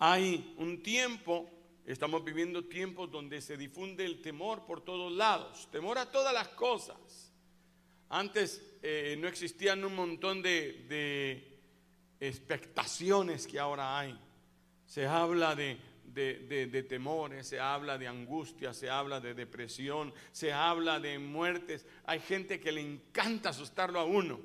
Hay un tiempo, estamos viviendo tiempos donde se difunde el temor por todos lados, temor a todas las cosas. Antes eh, no existían un montón de, de expectaciones que ahora hay. Se habla de, de, temores, se habla de angustia, se habla de depresión, se habla de muertes. Hay gente que le encanta asustarlo a uno,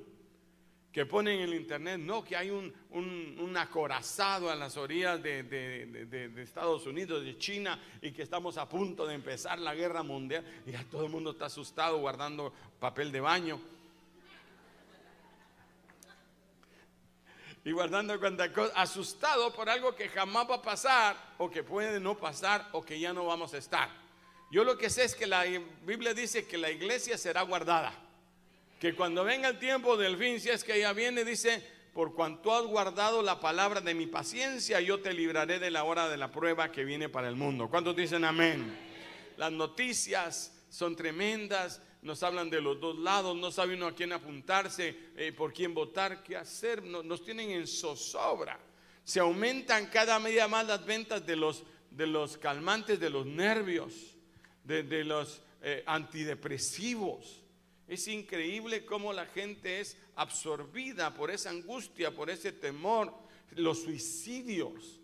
que pone en el internet, no, que hay un, un, acorazado a las orillas de, Estados Unidos, de China, y que estamos a punto de empezar la guerra mundial, y ya todo el mundo está asustado guardando papel de baño. y guardando cuanta cosa, asustado por algo que jamás va a pasar o que puede no pasar o que ya no vamos a estar. Yo lo que sé es que la Biblia dice que la iglesia será guardada. Que cuando venga el tiempo del fin, si es que ya viene, dice, por cuanto has guardado la palabra de mi paciencia, yo te libraré de la hora de la prueba que viene para el mundo. ¿Cuántos dicen amén? Las noticias son tremendas, nos hablan de los dos lados, no sabe uno a quién apuntarse, eh, por quién votar, qué hacer, nos, tienen en zozobra. Se aumentan cada media más las ventas de los, de los calmantes de los nervios, de, los eh, antidepresivos. Es increíble cómo la gente es absorbida por esa angustia, por ese temor, los suicidios,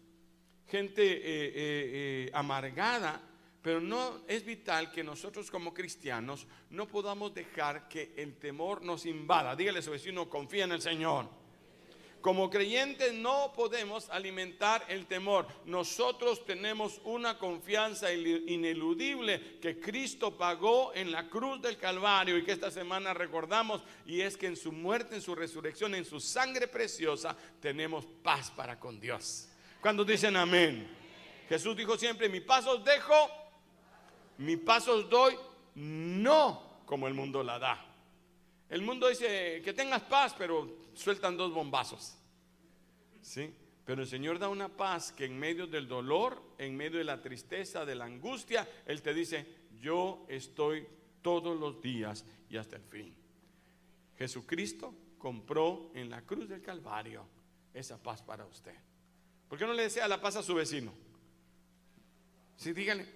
gente eh, amargada pero no es vital que nosotros como cristianos no podamos dejar que el temor nos invada. Dígale a su vecino, confía en el Señor. Como creyentes no podemos alimentar el temor. Nosotros tenemos una confianza ineludible que Cristo pagó en la cruz del Calvario y que esta semana recordamos y es que en su muerte, en su resurrección, en su sangre preciosa, tenemos paz para con Dios. Cuando dicen amén. Jesús dijo siempre, mi paso os dejo, mi paso os doy no como el mundo la da. El mundo dice que tengas paz, pero sueltan dos bombazos. ¿Sí? Pero el Señor da una paz que en medio del dolor, en medio de la tristeza, de la angustia, Él te dice, yo estoy todos los días y hasta el fin. Jesucristo compró en la cruz del Calvario esa paz para usted. ¿Por qué no le desea la paz a su vecino? Sí, dígale,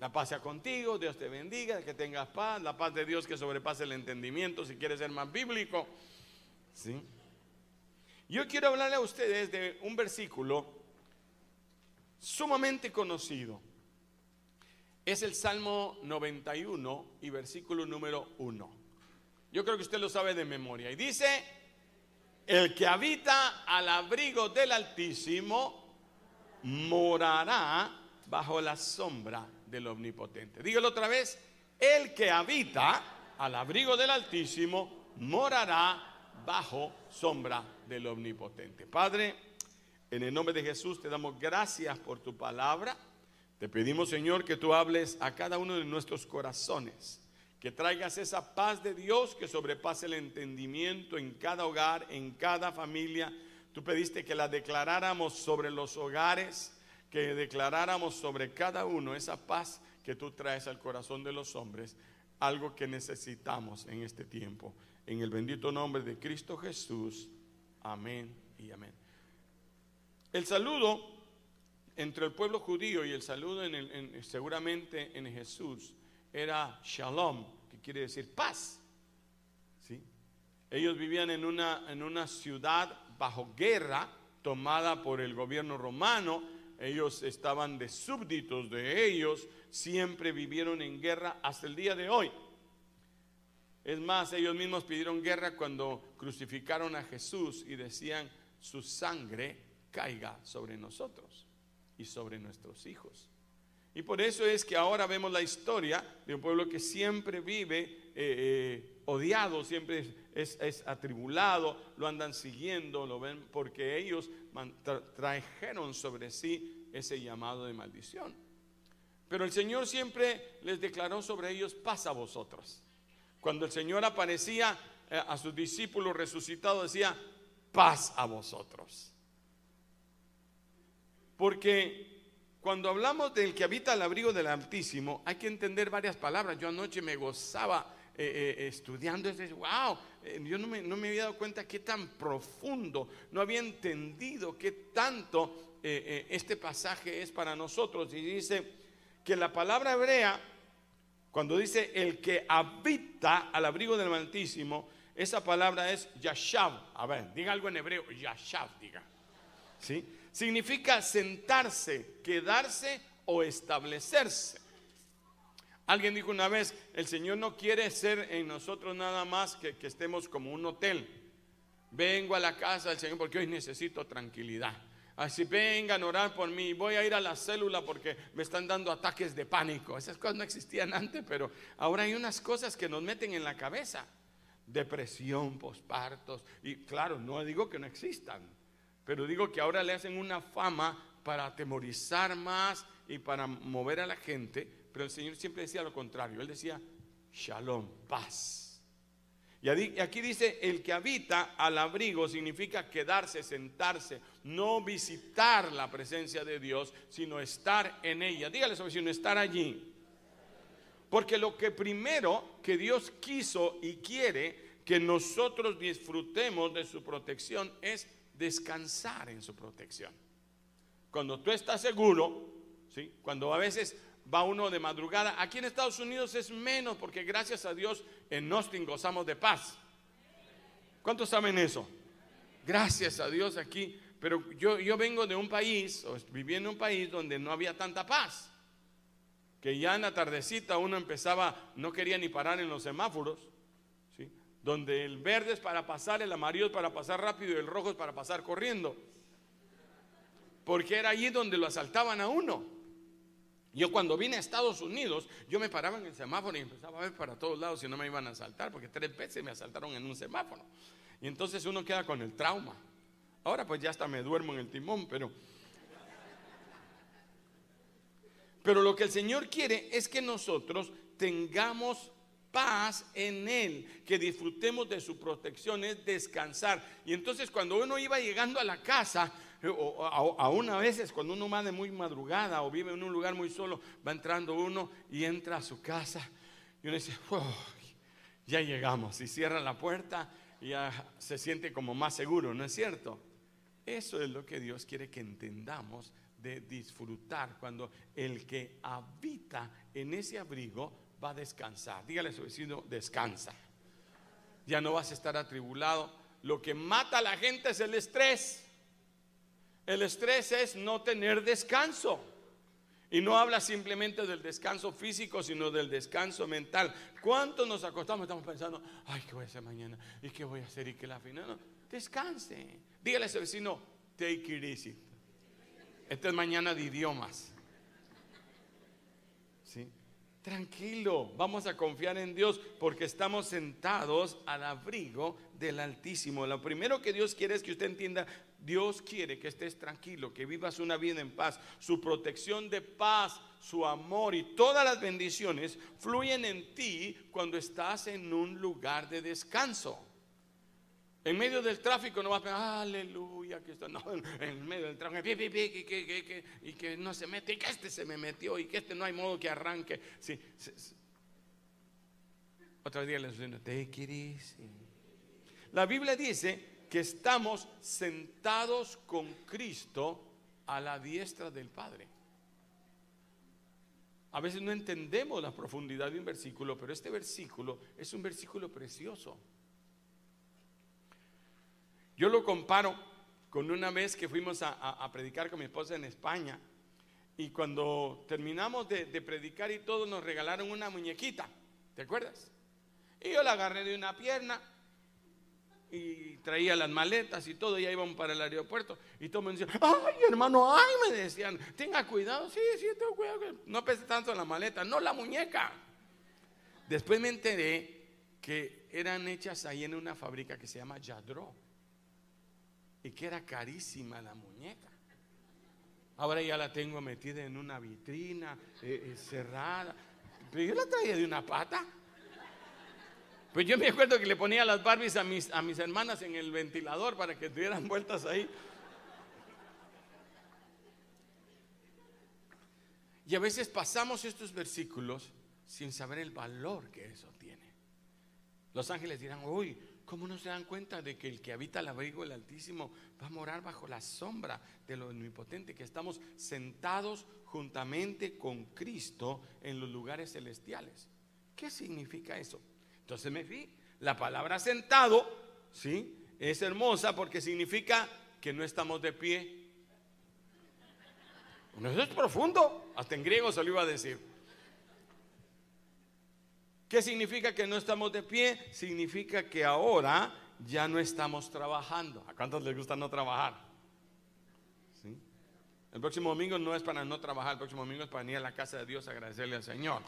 La paz sea contigo, Dios te bendiga, que tengas paz, la paz de Dios que sobrepase el entendimiento si quieres ser más bíblico. ¿Sí? Yo quiero hablarle a ustedes de un versículo sumamente conocido. Es el Salmo 91 y versículo número 1. Yo creo que usted lo sabe de memoria. Y dice, el que habita al abrigo del Altísimo morará bajo la sombra del Omnipotente. Dígalo otra vez, el que habita al abrigo del Altísimo morará bajo sombra del Omnipotente. Padre, en el nombre de Jesús te damos gracias por tu palabra. Te pedimos, Señor, que tú hables a cada uno de nuestros corazones, que traigas esa paz de Dios que sobrepase el entendimiento en cada hogar, en cada familia. Tú pediste que la declaráramos sobre los hogares que declaráramos sobre cada uno esa paz que tú traes al corazón de los hombres, algo que necesitamos en este tiempo. En el bendito nombre de Cristo Jesús. Amén y amén. El saludo entre el pueblo judío y el saludo en seguramente en Jesús era shalom, que quiere decir paz. ¿Sí? Ellos vivían en una, en una ciudad bajo guerra tomada por el gobierno romano ellos estaban de súbditos de ellos, siempre vivieron en guerra hasta el día de hoy. Es más, ellos mismos pidieron guerra cuando crucificaron a Jesús y decían, su sangre caiga sobre nosotros y sobre nuestros hijos. Y por eso es que ahora vemos la historia de un pueblo que siempre vive eh, eh, odiado, siempre es, atribulado, lo andan siguiendo, lo ven, porque ellos trajeron sobre sí ese llamado de maldición. Pero el Señor siempre les declaró sobre ellos paz a vosotros. Cuando el Señor aparecía eh, a sus discípulos resucitados, decía paz a vosotros. Porque cuando hablamos del que habita al abrigo del Altísimo, hay que entender varias palabras. Yo anoche me gozaba eh, eh, estudiando, es, wow, yo no me, no me, había dado cuenta qué tan profundo, no había entendido qué tanto este pasaje es para nosotros. Y dice que la palabra hebrea, cuando dice el que habita al abrigo del Altísimo, esa palabra es yashav. A ver, diga algo en hebreo, yashav, diga. ¿Sí? Significa sentarse, quedarse o establecerse. Alguien dijo una vez, el Señor no quiere ser en nosotros nada más que, que estemos como un hotel. Vengo a la casa del Señor porque hoy necesito tranquilidad. Así vengan a orar por mí. Voy a ir a la célula porque me están dando ataques de pánico. Esas cosas no existían antes, pero ahora hay unas cosas que nos meten en la cabeza. Depresión, pospartos. Y claro, no digo que no existan, pero digo que ahora le hacen una fama para atemorizar más y para mover a la gente pero el Señor siempre decía lo contrario. Él decía, shalom, paz. Y aquí dice, el que habita al abrigo significa quedarse, sentarse, no visitar la presencia de Dios, sino estar en ella. Dígale sobre sino estar allí. Porque lo que primero que Dios quiso y quiere que nosotros disfrutemos de su protección es descansar en su protección. Cuando tú estás seguro, ¿sí? cuando a veces va uno de madrugada. Aquí en Estados Unidos es menos porque gracias a Dios en Austin gozamos de paz. ¿Cuántos saben eso? Gracias a Dios aquí. Pero yo, yo vengo de un país, o viví en un país donde no había tanta paz. Que ya en la tardecita uno empezaba, no quería ni parar en los semáforos. ¿sí? Donde el verde es para pasar, el amarillo es para pasar rápido y el rojo es para pasar corriendo. Porque era allí donde lo asaltaban a uno. Yo cuando vine a Estados Unidos, yo me paraba en el semáforo y empezaba a ver para todos lados si no me iban a asaltar, porque tres veces me asaltaron en un semáforo. Y entonces uno queda con el trauma. Ahora pues ya hasta me duermo en el timón, pero... Pero lo que el Señor quiere es que nosotros tengamos paz en Él, que disfrutemos de su protección, es descansar. Y entonces cuando uno iba llegando a la casa, o, aún a veces cuando uno va de muy madrugada o vive en un lugar muy solo, va entrando uno y entra a su casa y uno dice, ya llegamos y cierra la puerta y ya se siente como más seguro, ¿no es cierto? Eso es lo que Dios quiere que entendamos de disfrutar cuando el que habita en ese abrigo va a descansar. Dígale a su vecino, descansa. Ya no vas a estar atribulado. Lo que mata a la gente es el estrés. El estrés es no tener descanso. Y no habla simplemente del descanso físico, sino del descanso mental. ¿Cuántos nos acostamos? Estamos pensando, ay, ¿qué voy a hacer mañana? ¿Y qué voy a hacer? ¿Y qué la final? Descanse. Dígale a ese vecino, take it easy. Esta es mañana de idiomas. ¿Sí? Tranquilo, vamos a confiar en Dios porque estamos sentados al abrigo del Altísimo. Lo primero que Dios quiere es que usted entienda Dios quiere que estés tranquilo, que vivas una vida en paz. Su protección de paz, su amor y todas las bendiciones fluyen en ti cuando estás en un lugar de descanso. En medio del tráfico no vas a pensar, aleluya, que está, no, en medio del tráfico, y, que, no se mete, y que este se me metió, y que este no hay modo que arranque. Sí, Otro día les digo, take La Biblia dice que estamos sentados con Cristo a la diestra del Padre. A veces no entendemos la profundidad de un versículo, pero este versículo es un versículo precioso. Yo lo comparo con una vez que fuimos a, predicar con mi esposa en España y cuando terminamos de, de predicar y todo nos regalaron una muñequita, ¿te acuerdas? Y yo la agarré de una pierna y traía las maletas y todo, y ya íbamos para el aeropuerto. Y todos me decían, ay hermano, ay, me decían, tenga cuidado, sí, sí, tengo cuidado, no pese tanto la maleta, no la muñeca. Después me enteré que eran hechas ahí en una fábrica que se llama Yadro y que era carísima la muñeca. Ahora ya la tengo metida en una vitrina, eh, eh, cerrada. Pero yo la traía de una pata. Pues yo me acuerdo que le ponía las Barbies a mis, a mis hermanas en el ventilador para que tuvieran vueltas ahí. Y a veces pasamos estos versículos sin saber el valor que eso tiene. Los ángeles dirán, uy, ¿cómo no se dan cuenta de que el que habita el abrigo del Altísimo va a morar bajo la sombra de lo omnipotente, que estamos sentados juntamente con Cristo en los lugares celestiales? ¿Qué significa eso? Entonces me vi, la palabra sentado, ¿sí? Es hermosa porque significa que no estamos de pie. eso es profundo, hasta en griego se lo iba a decir. ¿Qué significa que no estamos de pie? Significa que ahora ya no estamos trabajando. ¿A cuántos les gusta no trabajar? El próximo domingo no es para no trabajar, el próximo domingo es para venir a la casa de Dios a agradecerle al Señor.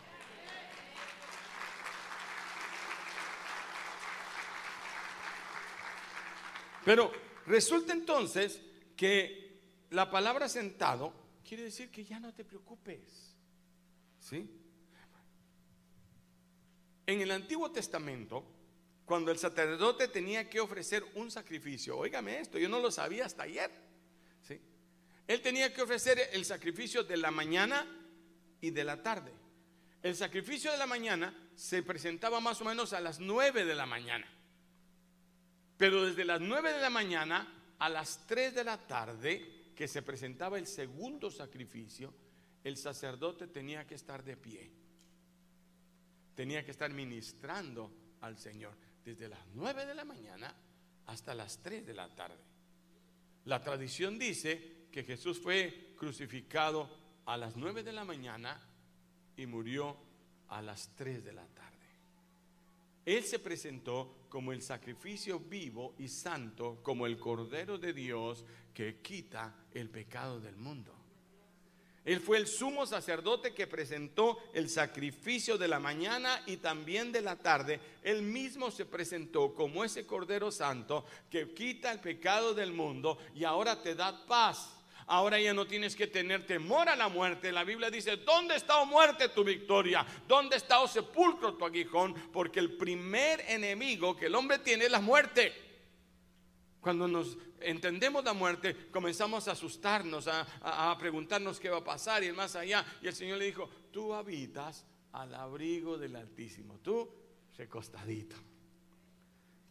Pero resulta entonces que la palabra sentado quiere decir que ya no te preocupes. ¿Sí? En el Antiguo Testamento, cuando el sacerdote tenía que ofrecer un sacrificio, óigame esto, yo no lo sabía hasta ayer. ¿sí? Él tenía que ofrecer el sacrificio de la mañana y de la tarde. El sacrificio de la mañana se presentaba más o menos a las 9 de la mañana. Pero desde las 9 de la mañana a las 3 de la tarde, que se presentaba el segundo sacrificio, el sacerdote tenía que estar de pie tenía que estar ministrando al Señor desde las 9 de la mañana hasta las 3 de la tarde. La tradición dice que Jesús fue crucificado a las 9 de la mañana y murió a las 3 de la tarde. Él se presentó como el sacrificio vivo y santo, como el Cordero de Dios que quita el pecado del mundo. Él fue el sumo sacerdote que presentó el sacrificio de la mañana y también de la tarde. Él mismo se presentó como ese Cordero Santo que quita el pecado del mundo y ahora te da paz. Ahora ya no tienes que tener temor a la muerte. La Biblia dice, ¿dónde está, oh muerte, tu victoria? ¿Dónde está, oh sepulcro, tu aguijón? Porque el primer enemigo que el hombre tiene es la muerte. Cuando nos entendemos la muerte, comenzamos a asustarnos, a, preguntarnos qué va a pasar y el más allá. Y el Señor le dijo, tú habitas al abrigo del Altísimo, tú recostadito.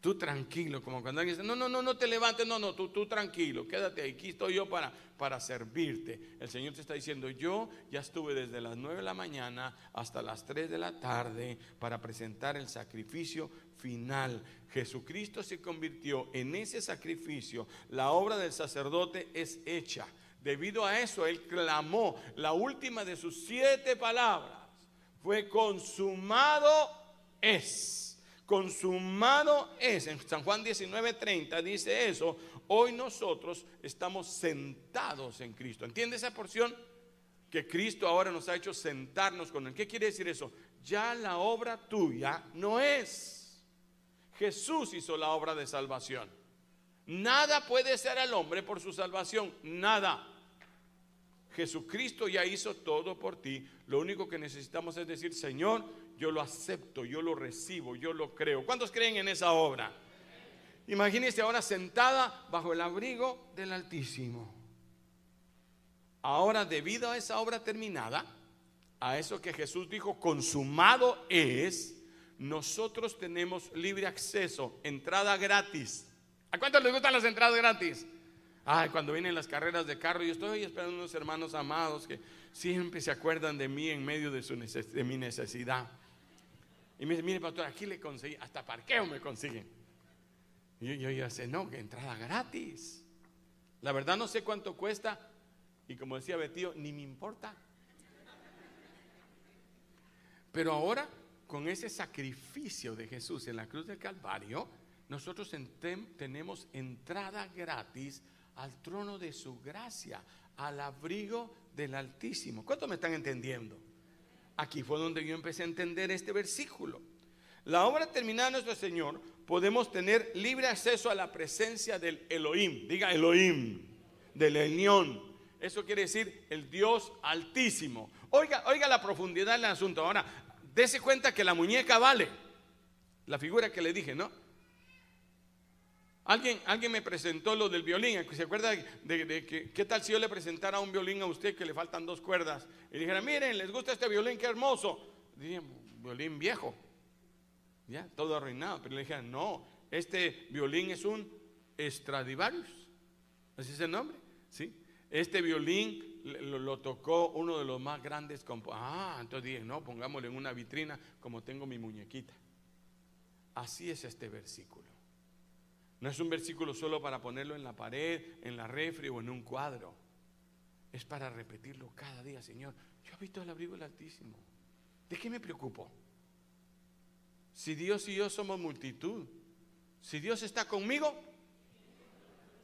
Tú tranquilo, como cuando alguien dice, no, no, no, no te levantes, no, no, tú, tú tranquilo, quédate ahí, aquí estoy yo para, para servirte. El Señor te está diciendo, yo ya estuve desde las 9 de la mañana hasta las 3 de la tarde para presentar el sacrificio final. Jesucristo se convirtió en ese sacrificio, la obra del sacerdote es hecha. Debido a eso, Él clamó la última de sus siete palabras, fue consumado es consumado es. En San Juan 19:30 dice eso. Hoy nosotros estamos sentados en Cristo. ¿Entiende esa porción? Que Cristo ahora nos ha hecho sentarnos con Él. ¿Qué quiere decir eso? Ya la obra tuya no es. Jesús hizo la obra de salvación. Nada puede ser al hombre por su salvación. Nada. Jesucristo ya hizo todo por ti. Lo único que necesitamos es decir, Señor, yo lo acepto, yo lo recibo, yo lo creo. ¿Cuántos creen en esa obra? Imagínese ahora sentada bajo el abrigo del Altísimo. Ahora, debido a esa obra terminada, a eso que Jesús dijo, consumado es, nosotros tenemos libre acceso, entrada gratis. ¿A cuántos les gustan las entradas gratis? Ay, cuando vienen las carreras de carro, yo estoy esperando unos hermanos amados que siempre se acuerdan de mí en medio de, su de mi necesidad. Y me dice, mire pastor, aquí le conseguí, hasta parqueo me consiguen. Y yo, yo, yo sé, no, que entrada gratis. La verdad no sé cuánto cuesta. Y como decía Betío, ni me importa. Pero ahora, con ese sacrificio de Jesús en la cruz del Calvario, nosotros tenemos entrada gratis al trono de su gracia, al abrigo del Altísimo. ¿Cuánto me están entendiendo? Aquí fue donde yo empecé a entender este versículo. La obra terminada de nuestro Señor, podemos tener libre acceso a la presencia del Elohim. Diga Elohim, del Elión. Eso quiere decir el Dios altísimo. Oiga, oiga la profundidad del asunto. Ahora, dése cuenta que la muñeca vale. La figura que le dije, ¿no? Alguien, alguien me presentó lo del violín. ¿Se acuerda de, que qué tal si yo le presentara un violín a usted que le faltan dos cuerdas? Y dijera, miren, ¿les gusta este violín? Qué hermoso. Dije, violín viejo. ya, todo arruinado. Pero le dije, no, este violín es un Stradivarius, así es el nombre, ¿sí? Este violín lo, tocó uno de los más grandes Ah, entonces dije, no, pongámoslo en una vitrina como tengo mi muñequita. Así es este versículo. No es un versículo solo para ponerlo en la pared, en la refri o en un cuadro. Es para repetirlo cada día, Señor. Yo visto el abrigo del Altísimo. ¿De qué me preocupo? Si Dios y yo somos multitud, si Dios está conmigo,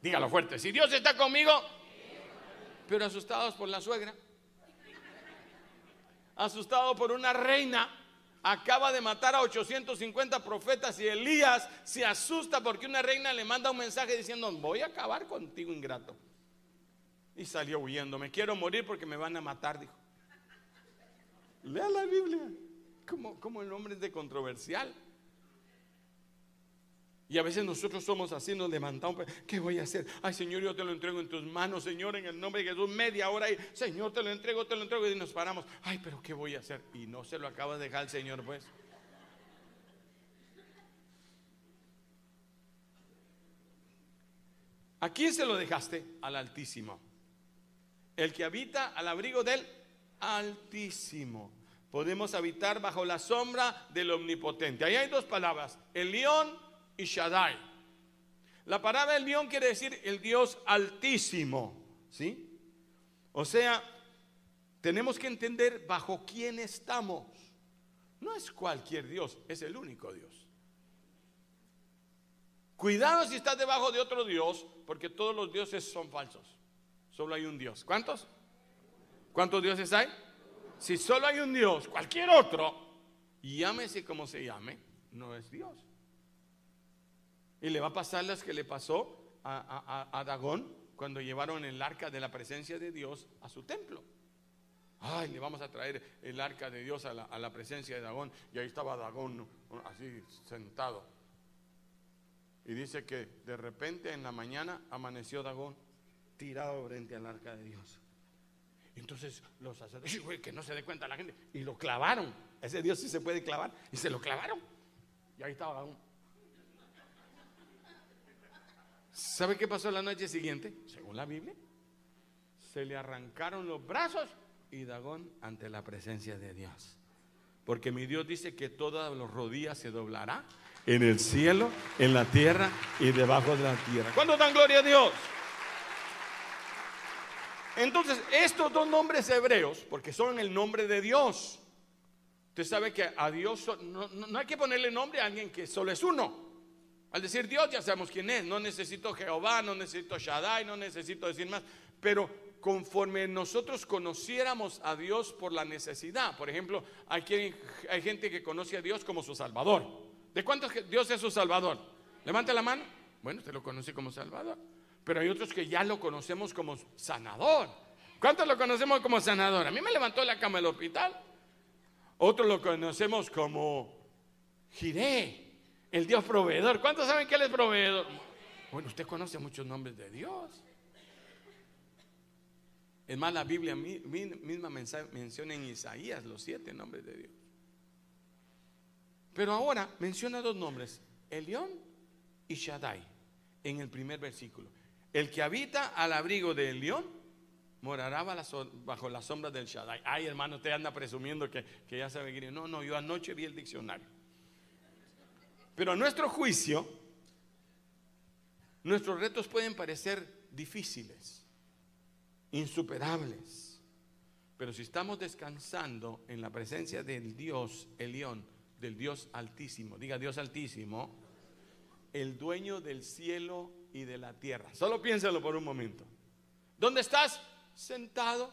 dígalo fuerte, si Dios está conmigo, pero asustados por la suegra, asustados por una reina, acaba de matar a 850 profetas y Elías se asusta porque una reina le manda un mensaje diciendo, voy a acabar contigo, ingrato. Y salió huyendo, me quiero morir porque me van a matar, dijo. Lea la Biblia, como, como el hombre es de controversial. Y a veces nosotros somos así, nos levantamos, ¿qué voy a hacer? Ay Señor, yo te lo entrego en tus manos, Señor, en el nombre de Jesús, media hora y Señor, te lo entrego, te lo entrego y nos paramos. Ay, pero ¿qué voy a hacer? Y no se lo acaba de dejar Señor, pues. ¿A quién se lo dejaste? Al Altísimo. El que habita al abrigo del Altísimo. Podemos habitar bajo la sombra del Omnipotente. Ahí hay dos palabras, el león y Shaddai. La palabra del león quiere decir el Dios altísimo, ¿sí? O sea, tenemos que entender bajo quién estamos. No es cualquier Dios, es el único Dios. Cuidado si estás debajo de otro Dios, porque todos los dioses son falsos. Solo hay un Dios. ¿Cuántos? ¿Cuántos dioses hay? Si solo hay un Dios, cualquier otro, llámese como se llame, no es Dios. Y le va a pasar las que le pasó a, Dagón cuando llevaron el arca de la presencia de Dios a su templo. Ay, le vamos a traer el arca de Dios a la, presencia de Dagón. Y ahí estaba Dagón así sentado. Y dice que de repente en la mañana amaneció Dagón tirado frente al arca de Dios. Entonces los sacerdotes, que no se dé cuenta la gente, y lo clavaron. Ese Dios sí se puede clavar, y se lo clavaron. Y ahí estaba Dagón ¿Sabe qué pasó la noche siguiente? Según la Biblia, se le arrancaron los brazos y Dagón ante la presencia de Dios. Porque mi Dios dice que todas las rodillas se doblará en el cielo, en la tierra y debajo de la tierra. ¿Cuándo dan gloria a Dios? Entonces, estos dos nombres hebreos, porque son el nombre de Dios, usted sabe que a Dios no, no hay que ponerle nombre a alguien que solo es uno. Al decir Dios ya sabemos quién es. No necesito Jehová, no necesito Shaddai, no necesito decir más. Pero conforme nosotros conociéramos a Dios por la necesidad. Por ejemplo, hay, hay gente que conoce a Dios como su Salvador. ¿De cuántos Dios es su Salvador? Levante la mano. Bueno, usted lo conoce como Salvador. Pero hay otros que ya lo conocemos como sanador. ¿Cuántos lo conocemos como sanador? A mí me levantó la cama del hospital. Otros lo conocemos como Jiré el Dios proveedor. ¿Cuántos saben que Él es proveedor? Bueno, usted conoce muchos nombres de Dios. Es más, la Biblia misma menciona en Isaías los siete nombres de Dios. Pero ahora menciona dos nombres, Elión y Shaddai, en el primer versículo. El que habita al abrigo de Elión morará bajo la sombra del Shaddai. Ay, hermano, usted anda presumiendo que, ya sabe que no, no, yo anoche vi el diccionario. Pero a nuestro juicio, nuestros retos pueden parecer difíciles, insuperables. Pero si estamos descansando en la presencia del Dios Elión, del Dios Altísimo, diga Dios Altísimo, el dueño del cielo y de la tierra. Solo piénsalo por un momento. ¿Dónde estás? Sentado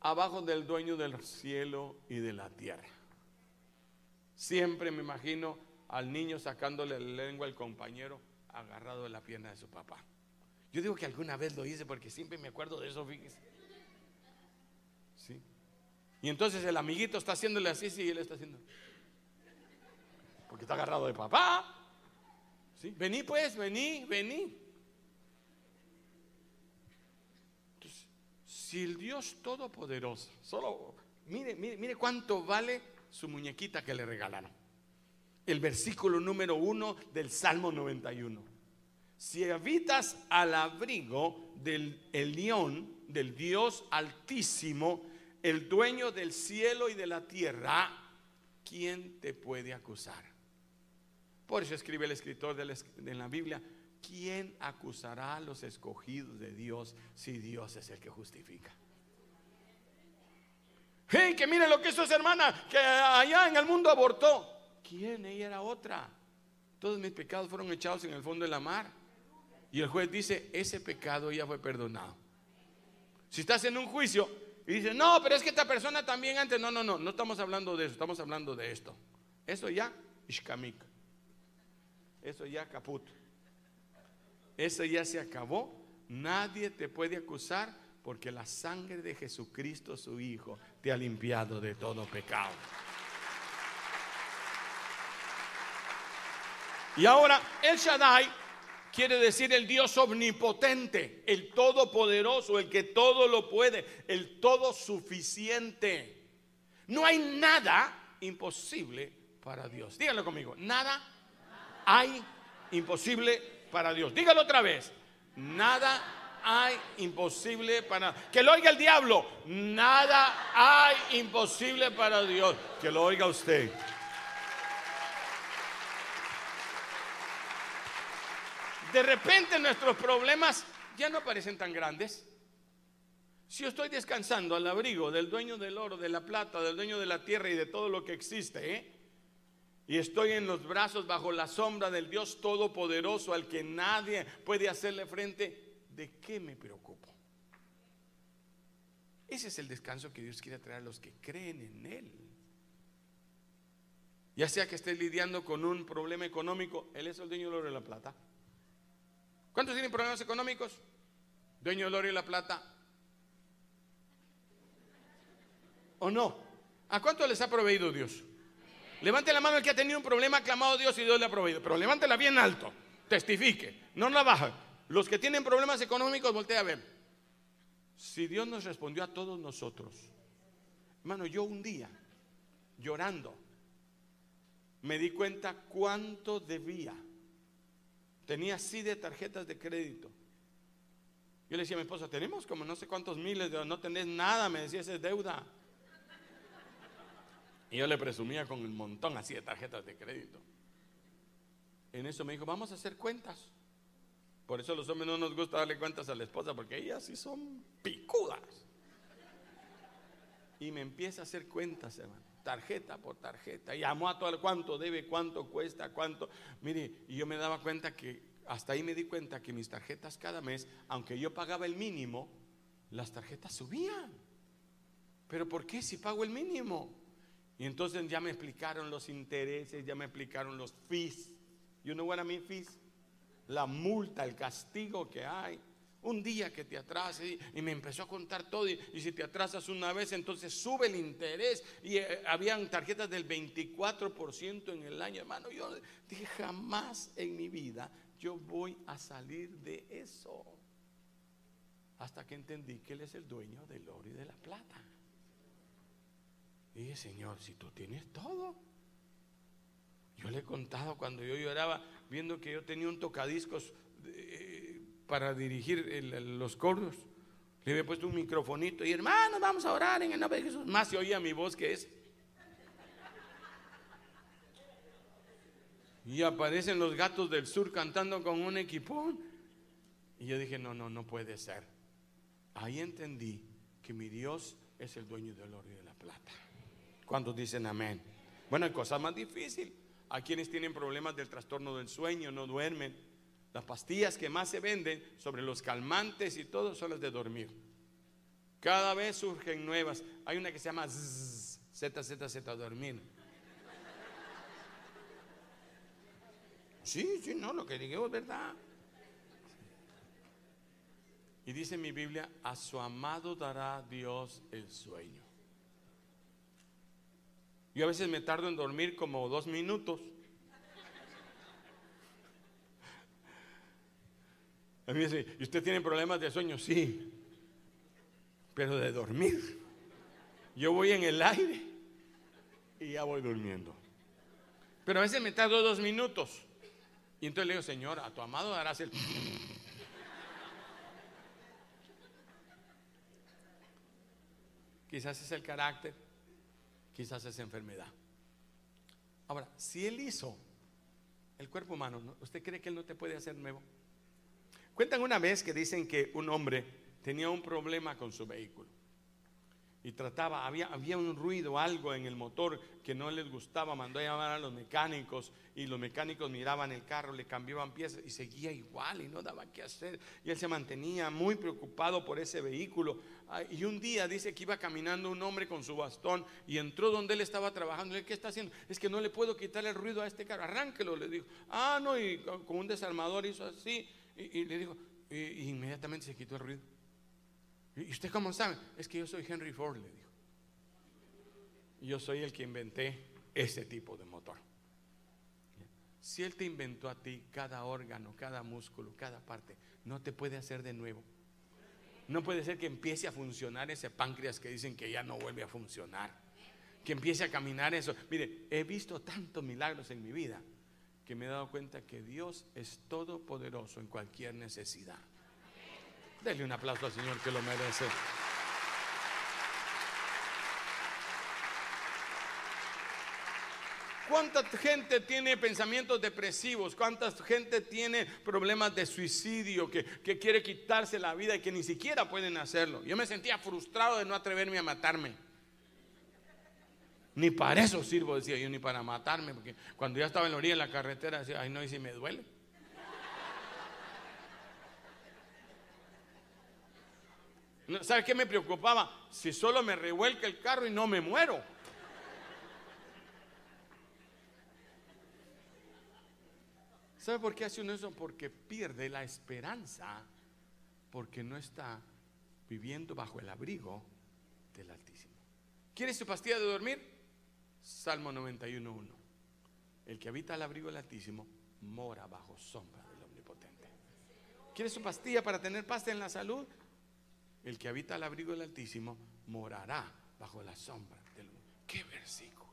abajo del dueño del cielo y de la tierra. Siempre me imagino al niño sacándole la lengua al compañero agarrado de la pierna de su papá. Yo digo que alguna vez lo hice porque siempre me acuerdo de eso, fíjese. ¿Sí? Y entonces el amiguito está haciéndole así, sí, y él está haciendo. Porque está agarrado de papá. ¿Sí? Vení pues, vení, vení. Entonces, si el Dios Todopoderoso, solo, mire, mire, mire cuánto vale su muñequita que le regalaron. El versículo número uno del Salmo 91. Si habitas al abrigo del león, del Dios altísimo, el dueño del cielo y de la tierra, ¿quién te puede acusar? Por eso escribe el escritor de la, Biblia, ¿quién acusará a los escogidos de Dios si Dios es el que justifica? Hey, que mire lo que hizo esa hermana que allá en el mundo abortó. ¿Quién? Ella era otra. Todos mis pecados fueron echados en el fondo de la mar. Y el juez dice, ese pecado ya fue perdonado. Si estás en un juicio y dices, no, pero es que esta persona también antes, no, no, no, no estamos hablando de eso, estamos hablando de esto. Eso ya, ishkamik. Eso ya caput. Eso ya se acabó. Nadie te puede acusar porque la sangre de Jesucristo, su Hijo, te ha limpiado de todo pecado. Y ahora el Shaddai quiere decir el Dios omnipotente, el todopoderoso, el que todo lo puede, el todo suficiente. No hay nada imposible para Dios. Díganlo conmigo, nada hay imposible para Dios. Dígalo otra vez, nada hay imposible para que lo oiga el diablo. Nada hay imposible para Dios. Que lo oiga usted. De repente nuestros problemas ya no parecen tan grandes. Si yo estoy descansando al abrigo del dueño del oro, de la plata, del dueño de la tierra y de todo lo que existe, ¿eh? y estoy en los brazos bajo la sombra del Dios Todopoderoso al que nadie puede hacerle frente, ¿de qué me preocupo? Ese es el descanso que Dios quiere traer a los que creen en Él. Ya sea que estés lidiando con un problema económico, Él es el dueño del oro y la plata. ¿Cuántos tienen problemas económicos? Dueño del oro y la plata. ¿O no? ¿A cuánto les ha proveído Dios? Levante la mano el que ha tenido un problema, ha clamado a Dios y Dios le ha proveído. Pero levántela bien alto, testifique, no la baja. Los que tienen problemas económicos, voltea a ver. Si Dios nos respondió a todos nosotros, hermano, yo un día, llorando, me di cuenta cuánto debía Tenía así de tarjetas de crédito. Yo le decía a mi esposa, tenemos como no sé cuántos miles, de, no tenés nada, me decía, esa es deuda. Y yo le presumía con un montón así de tarjetas de crédito. En eso me dijo, vamos a hacer cuentas. Por eso los hombres no nos gusta darle cuentas a la esposa, porque ellas sí son picudas. Y me empieza a hacer cuentas, hermano tarjeta por tarjeta. Llamó a todo el cuánto debe, cuánto cuesta, cuánto. Mire, y yo me daba cuenta que, hasta ahí me di cuenta que mis tarjetas cada mes, aunque yo pagaba el mínimo, las tarjetas subían. Pero ¿por qué si pago el mínimo? Y entonces ya me explicaron los intereses, ya me explicaron los fees. You know what I mean fees? La multa, el castigo que hay. Un día que te atrase y, me empezó a contar todo y, si te atrasas una vez entonces sube el interés y eh, habían tarjetas del 24% en el año, hermano. Yo dije jamás en mi vida yo voy a salir de eso. Hasta que entendí que Él es el dueño del oro y de la plata. Y dije, Señor, si tú tienes todo. Yo le he contado cuando yo lloraba viendo que yo tenía un tocadiscos para dirigir los coros. Le había puesto un microfonito y hermanos, vamos a orar en el nombre de Jesús. Más se oía mi voz que es. Y aparecen los gatos del sur cantando con un equipón. Y yo dije, no, no, no puede ser. Ahí entendí que mi Dios es el dueño del oro y de la plata. ¿Cuántos dicen amén? Bueno, hay cosas más difíciles. Hay quienes tienen problemas del trastorno del sueño, no duermen las pastillas que más se venden sobre los calmantes y todo son las de dormir. Cada vez surgen nuevas. Hay una que se llama Z, Z, Z, dormir. Sí, sí, no, lo que digo es verdad. Y dice mi Biblia, a su amado dará Dios el sueño. Yo a veces me tardo en dormir como dos minutos. A mí dice, ¿y usted tiene problemas de sueño? Sí, pero de dormir. Yo voy en el aire y ya voy durmiendo. Pero a veces me tardo dos minutos. Y entonces le digo, Señor, a tu amado darás el... Quizás es el carácter, quizás es enfermedad. Ahora, si Él hizo el cuerpo humano, ¿usted cree que Él no te puede hacer nuevo? Cuentan una vez que dicen que un hombre tenía un problema con su vehículo y trataba, había, había un ruido, algo en el motor que no les gustaba, mandó a llamar a los mecánicos y los mecánicos miraban el carro, le cambiaban piezas y seguía igual y no daba qué hacer. Y él se mantenía muy preocupado por ese vehículo. Ah, y un día dice que iba caminando un hombre con su bastón y entró donde él estaba trabajando. ¿Qué está haciendo? Es que no le puedo quitar el ruido a este carro, arránquelo, le dijo. Ah, no, y con un desarmador hizo así y, le dijo, y inmediatamente se quitó el ruido. ¿Y usted cómo sabe? Es que yo soy Henry Ford, le dijo. Yo soy el que inventé ese tipo de motor. Si Él te inventó a ti cada órgano, cada músculo, cada parte, no te puede hacer de nuevo. No puede ser que empiece a funcionar ese páncreas que dicen que ya no vuelve a funcionar. Que empiece a caminar eso. Mire, he visto tantos milagros en mi vida que me he dado cuenta que Dios es todopoderoso en cualquier necesidad. Dele un aplauso al Señor que lo merece. ¿Cuánta gente tiene pensamientos depresivos? ¿Cuánta gente tiene problemas de suicidio que, que, quiere quitarse la vida y que ni siquiera pueden hacerlo? Yo me sentía frustrado de no atreverme a matarme. Ni para eso sirvo, decía yo, ni para matarme, porque cuando ya estaba en la orilla de la carretera decía, ay no, y si me duele. ¿Sabe qué me preocupaba? Si solo me revuelca el carro y no me muero. ¿Sabe por qué hace uno eso? Porque pierde la esperanza, porque no está viviendo bajo el abrigo del Altísimo. ¿Quiere su pastilla de dormir? Salmo 91.1. El que habita al abrigo del Altísimo mora bajo sombra del Omnipotente. ¿Quiere su pastilla para tener paz en la salud? el que habita al abrigo del Altísimo morará bajo la sombra del... ¡Qué versículo!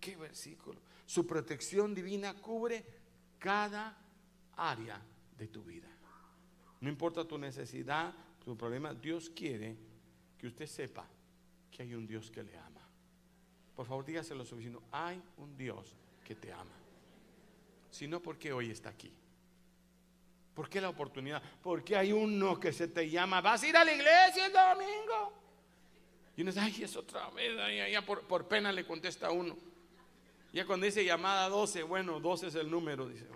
¡Qué versículo! Su protección divina cubre cada área de tu vida. No importa tu necesidad, tu problema, Dios quiere que usted sepa que hay un Dios que le ama. Por favor, dígaselo a su vecino, hay un Dios que te ama. Si no, ¿por qué hoy está aquí? ¿Por qué la oportunidad? Porque hay uno que se te llama, vas a ir a la iglesia el domingo. Y uno dice, ay, es otra vez, ya, por, por, pena le contesta uno. Ya cuando dice llamada 12, bueno, 12 es el número, dice.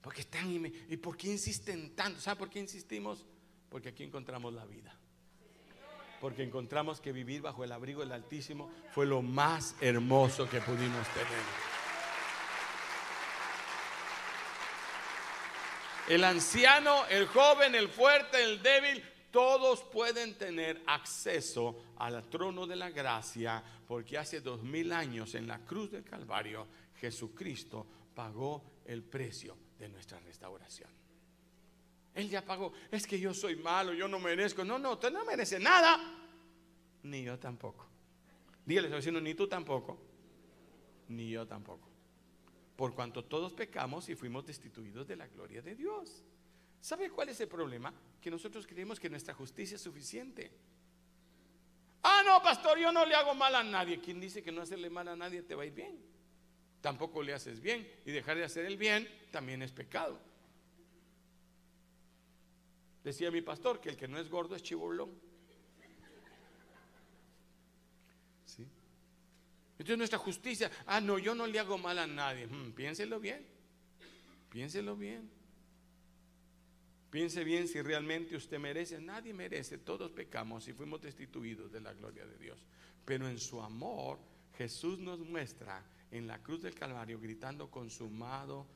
Porque están, y, ¿y por qué insisten tanto? ¿Sabe por qué insistimos? Porque aquí encontramos la vida. Porque encontramos que vivir bajo el abrigo del Altísimo fue lo más hermoso que pudimos tener. El anciano, el joven, el fuerte, el débil, todos pueden tener acceso al trono de la gracia porque hace dos mil años en la cruz del Calvario Jesucristo pagó el precio de nuestra restauración. Él ya pagó. Es que yo soy malo, yo no merezco. No, no, usted no merece nada. Ni yo tampoco. Dígale a su vecino, ni tú tampoco. Ni yo tampoco por cuanto todos pecamos y fuimos destituidos de la gloria de Dios. ¿Sabe cuál es el problema? Que nosotros creemos que nuestra justicia es suficiente. Ah, no, pastor, yo no le hago mal a nadie. Quien dice que no hacerle mal a nadie te va a ir bien? Tampoco le haces bien. Y dejar de hacer el bien también es pecado. Decía mi pastor que el que no es gordo es chibolón. Entonces nuestra justicia, ah, no, yo no le hago mal a nadie. Hmm, piénselo bien, piénselo bien. Piense bien si realmente usted merece. Nadie merece, todos pecamos y fuimos destituidos de la gloria de Dios. Pero en su amor, Jesús nos muestra en la cruz del Calvario gritando, consumado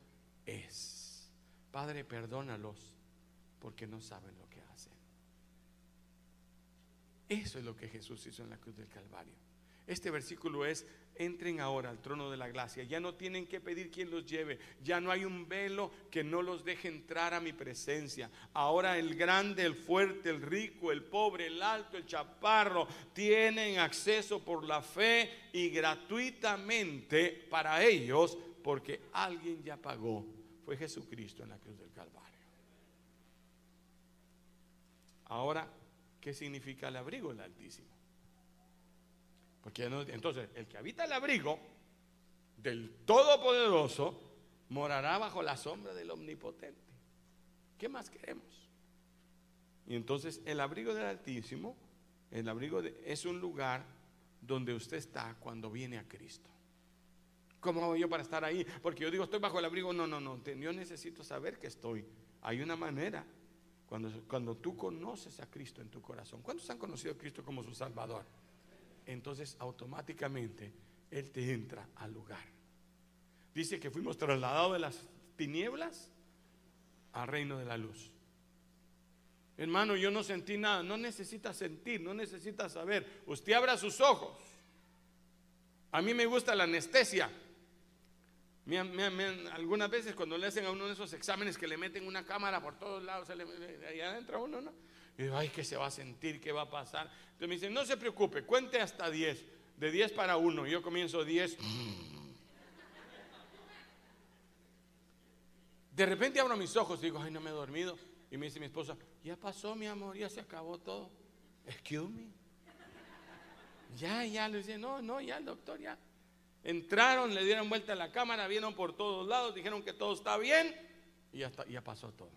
es. Padre, perdónalos porque no saben lo que hacen. Eso es lo que Jesús hizo en la cruz del Calvario. Este versículo es, entren ahora al trono de la gracia. Ya no tienen que pedir quien los lleve. Ya no hay un velo que no los deje entrar a mi presencia. Ahora el grande, el fuerte, el rico, el pobre, el alto, el chaparro, tienen acceso por la fe y gratuitamente para ellos porque alguien ya pagó. Fue Jesucristo en la cruz del Calvario. Ahora, ¿qué significa el abrigo del Altísimo? Porque entonces el que habita el abrigo del Todopoderoso morará bajo la sombra del Omnipotente. ¿Qué más queremos? Y entonces el abrigo del Altísimo, el abrigo es un lugar donde usted está cuando viene a Cristo. ¿Cómo hago yo para estar ahí? Porque yo digo, estoy bajo el abrigo. No, no, no. Yo necesito saber que estoy. Hay una manera. Cuando, cuando tú conoces a Cristo en tu corazón. ¿Cuántos han conocido a Cristo como su Salvador? entonces automáticamente Él te entra al lugar. Dice que fuimos trasladados de las tinieblas al reino de la luz. Hermano, yo no sentí nada, no necesita sentir, no necesita saber. Usted abra sus ojos. A mí me gusta la anestesia. Algunas veces cuando le hacen a uno de esos exámenes que le meten una cámara por todos lados, se ahí adentro uno, ¿no? Y digo, ay, ¿qué se va a sentir? ¿Qué va a pasar? Entonces me dicen, no se preocupe, cuente hasta 10. De 10 para 1. Yo comienzo 10. De repente abro mis ojos y digo, ay, no me he dormido. Y me dice mi esposa, ya pasó, mi amor, ya se acabó todo. Excuse me. Ya, ya, le dice, no, no, ya el doctor, ya. Entraron, le dieron vuelta a la cámara, vieron por todos lados, dijeron que todo está bien y ya, ya pasó todo.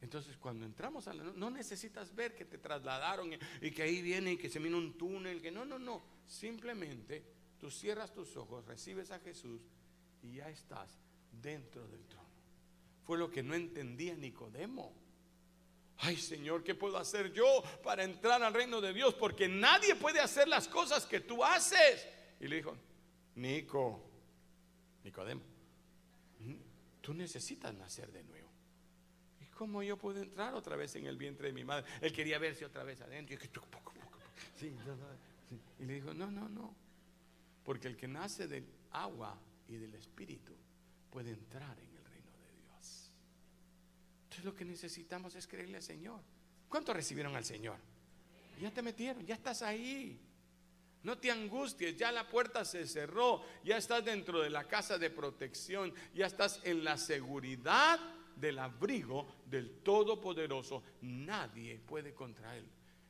Entonces, cuando entramos a no necesitas ver que te trasladaron y que ahí viene y que se viene un túnel, que no, no, no. Simplemente tú cierras tus ojos, recibes a Jesús y ya estás dentro del trono. Fue lo que no entendía Nicodemo. Ay Señor, ¿qué puedo hacer yo para entrar al reino de Dios? Porque nadie puede hacer las cosas que tú haces. Y le dijo, Nico, Nicodemo, tú necesitas nacer de nuevo. ¿Cómo yo puedo entrar otra vez en el vientre de mi madre? Él quería verse otra vez adentro. Y le dijo, no, no, no. Porque el que nace del agua y del espíritu puede entrar en el reino de Dios. Entonces lo que necesitamos es creerle al Señor. ¿Cuántos recibieron al Señor? Ya te metieron, ya estás ahí. No te angusties, ya la puerta se cerró, ya estás dentro de la casa de protección, ya estás en la seguridad del abrigo del Todopoderoso, nadie puede contra él.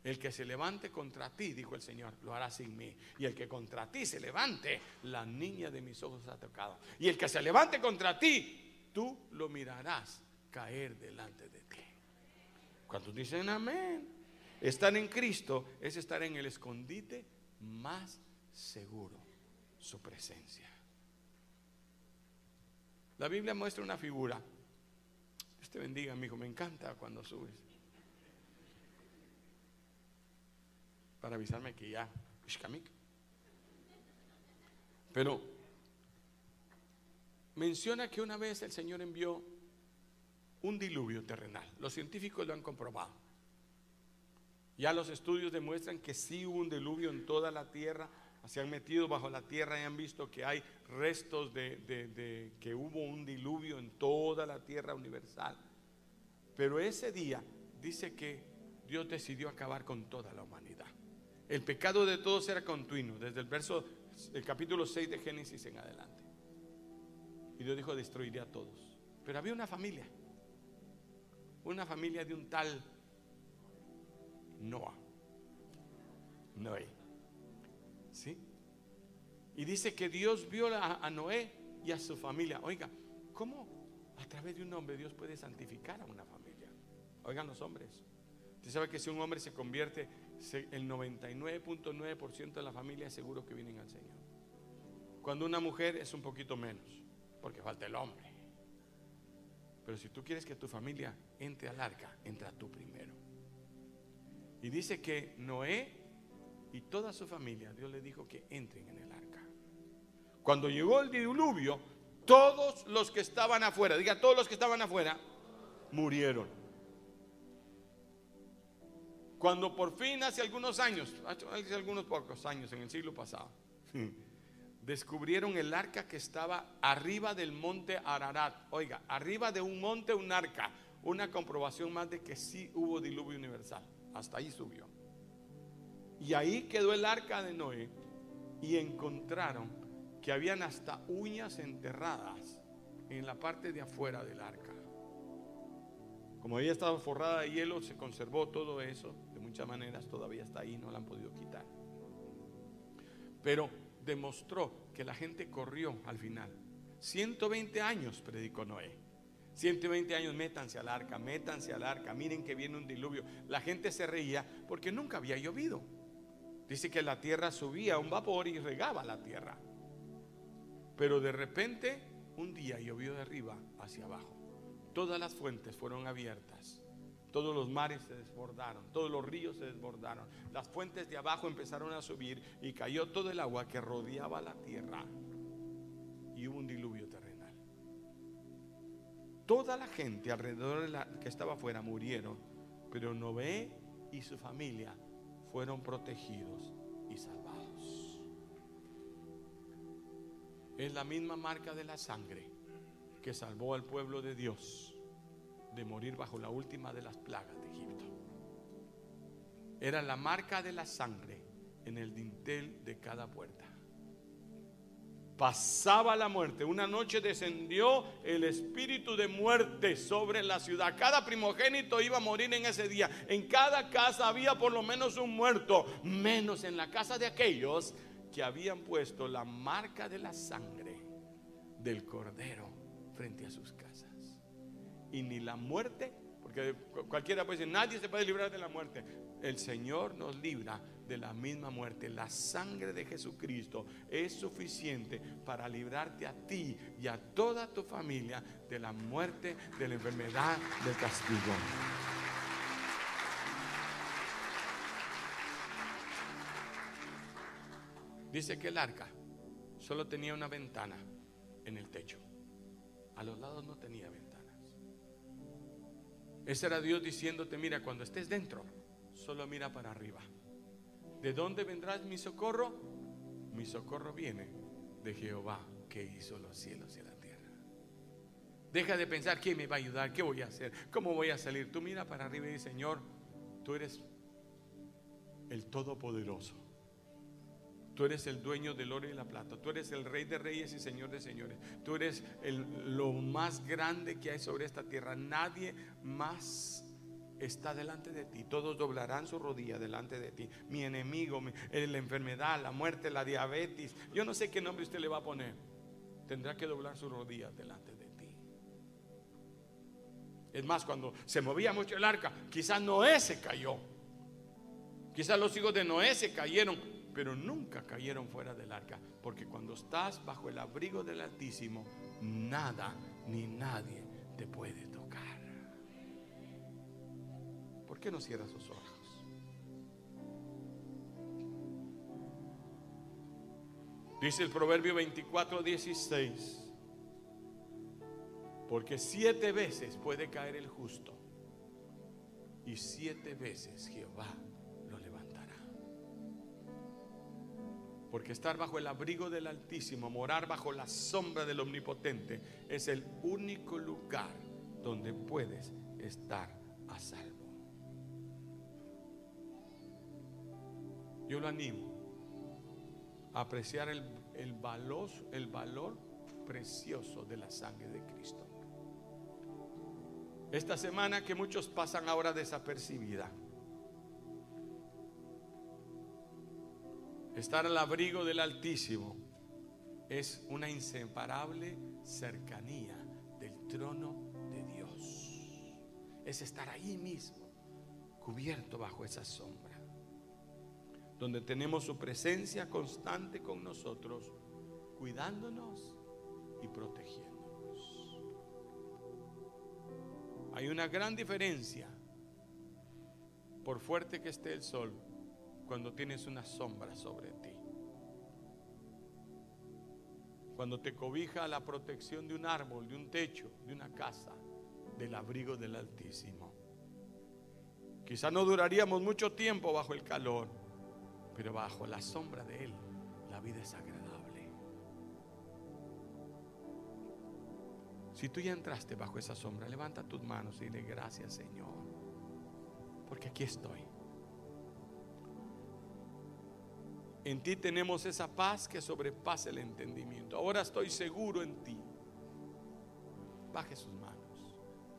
El que se levante contra ti, dijo el Señor, lo hará sin mí. Y el que contra ti se levante, la niña de mis ojos ha tocado. Y el que se levante contra ti, tú lo mirarás caer delante de ti. Cuando dicen amén, estar en Cristo es estar en el escondite más seguro, su presencia. La Biblia muestra una figura te bendiga, amigo. Me encanta cuando subes. Para avisarme que ya. Pero menciona que una vez el Señor envió un diluvio terrenal. Los científicos lo han comprobado. Ya los estudios demuestran que sí hubo un diluvio en toda la tierra. Se han metido bajo la tierra y han visto que hay restos de, que hubo un diluvio en toda la tierra universal. Pero ese día dice que Dios decidió acabar con toda la humanidad. El pecado de todos era continuo, desde el verso, el capítulo 6 de Génesis en adelante. Y Dios dijo, destruiría a todos. Pero había una familia, una familia de un tal Noah, Noé. ¿Sí? Y dice que Dios vio a Noé y a su familia. Oiga, ¿cómo a través de un hombre Dios puede santificar a una familia? Oigan los hombres. Usted sabe que si un hombre se convierte, el 99.9% de la familia es seguro que vienen al Señor. Cuando una mujer es un poquito menos, porque falta el hombre. Pero si tú quieres que tu familia entre al arca, entra tú primero. Y dice que Noé y toda su familia, Dios le dijo que entren en el arca. Cuando llegó el diluvio, todos los que estaban afuera, diga todos los que estaban afuera, murieron. Cuando por fin hace algunos años, hace algunos pocos años en el siglo pasado, descubrieron el arca que estaba arriba del monte Ararat. Oiga, arriba de un monte un arca. Una comprobación más de que sí hubo diluvio universal. Hasta ahí subió. Y ahí quedó el arca de Noé y encontraron que habían hasta uñas enterradas en la parte de afuera del arca. Como había estado forrada de hielo, se conservó todo eso. De muchas maneras todavía está ahí, no la han podido quitar. Pero demostró que la gente corrió al final. 120 años predicó Noé. 120 años, métanse al arca, métanse al arca, miren que viene un diluvio. La gente se reía porque nunca había llovido. Dice que la tierra subía un vapor y regaba la tierra. Pero de repente, un día llovió de arriba hacia abajo. Todas las fuentes fueron abiertas. Todos los mares se desbordaron, todos los ríos se desbordaron. Las fuentes de abajo empezaron a subir y cayó todo el agua que rodeaba la tierra. Y hubo un diluvio. Toda la gente alrededor de la, que estaba afuera murieron, pero Noé y su familia fueron protegidos y salvados. Es la misma marca de la sangre que salvó al pueblo de Dios de morir bajo la última de las plagas de Egipto. Era la marca de la sangre en el dintel de cada puerta. Pasaba la muerte. Una noche descendió el espíritu de muerte sobre la ciudad. Cada primogénito iba a morir en ese día. En cada casa había por lo menos un muerto, menos en la casa de aquellos que habían puesto la marca de la sangre del cordero frente a sus casas y ni la muerte, porque cualquiera puede decir, nadie se puede librar de la muerte. El Señor nos libra de la misma muerte. La sangre de Jesucristo es suficiente para librarte a ti y a toda tu familia de la muerte, de la enfermedad, del castigo. Dice que el arca solo tenía una ventana en el techo. A los lados no tenía ventana. Ese era Dios diciéndote, mira, cuando estés dentro, solo mira para arriba. ¿De dónde vendrá mi socorro? Mi socorro viene de Jehová que hizo los cielos y la tierra. Deja de pensar quién me va a ayudar, qué voy a hacer, cómo voy a salir. Tú mira para arriba y dices, Señor, tú eres el Todopoderoso. Tú eres el dueño del oro y la plata. Tú eres el rey de reyes y señor de señores. Tú eres lo más grande que hay sobre esta tierra. Nadie más está delante de ti. Todos doblarán su rodilla delante de ti. Mi enemigo, eh, la enfermedad, la muerte, la diabetes. Yo no sé qué nombre usted le va a poner. Tendrá que doblar su rodilla delante de ti. Es más, cuando se movía mucho el arca, quizás Noé se cayó. Quizás los hijos de Noé se cayeron pero nunca cayeron fuera del arca, porque cuando estás bajo el abrigo del Altísimo, nada ni nadie te puede tocar. ¿Por qué no cierras sus ojos? Dice el Proverbio 24, 16. Porque siete veces puede caer el justo y siete veces Jehová Porque estar bajo el abrigo del Altísimo, morar bajo la sombra del Omnipotente, es el único lugar donde puedes estar a salvo. Yo lo animo a apreciar el, el, valor, valor precioso de la sangre de Cristo. Esta semana que muchos pasan ahora desapercibida Estar al abrigo del Altísimo es una inseparable cercanía del trono de Dios. Es estar ahí mismo, cubierto bajo esa sombra, donde tenemos su presencia constante con nosotros, cuidándonos y protegiéndonos. Hay una gran diferencia, por fuerte que esté el sol, cuando tienes una sombra sobre ti. Cuando te cobija la protección de un árbol, de un techo, de una casa, del abrigo del Altísimo. Quizá no duraríamos mucho tiempo bajo el calor, pero bajo la sombra de Él la vida es agradable. Si tú ya entraste bajo esa sombra, levanta tus manos y dile gracias Señor, porque aquí estoy. En ti tenemos esa paz que sobrepasa el entendimiento. Ahora estoy seguro en ti. Baje sus manos.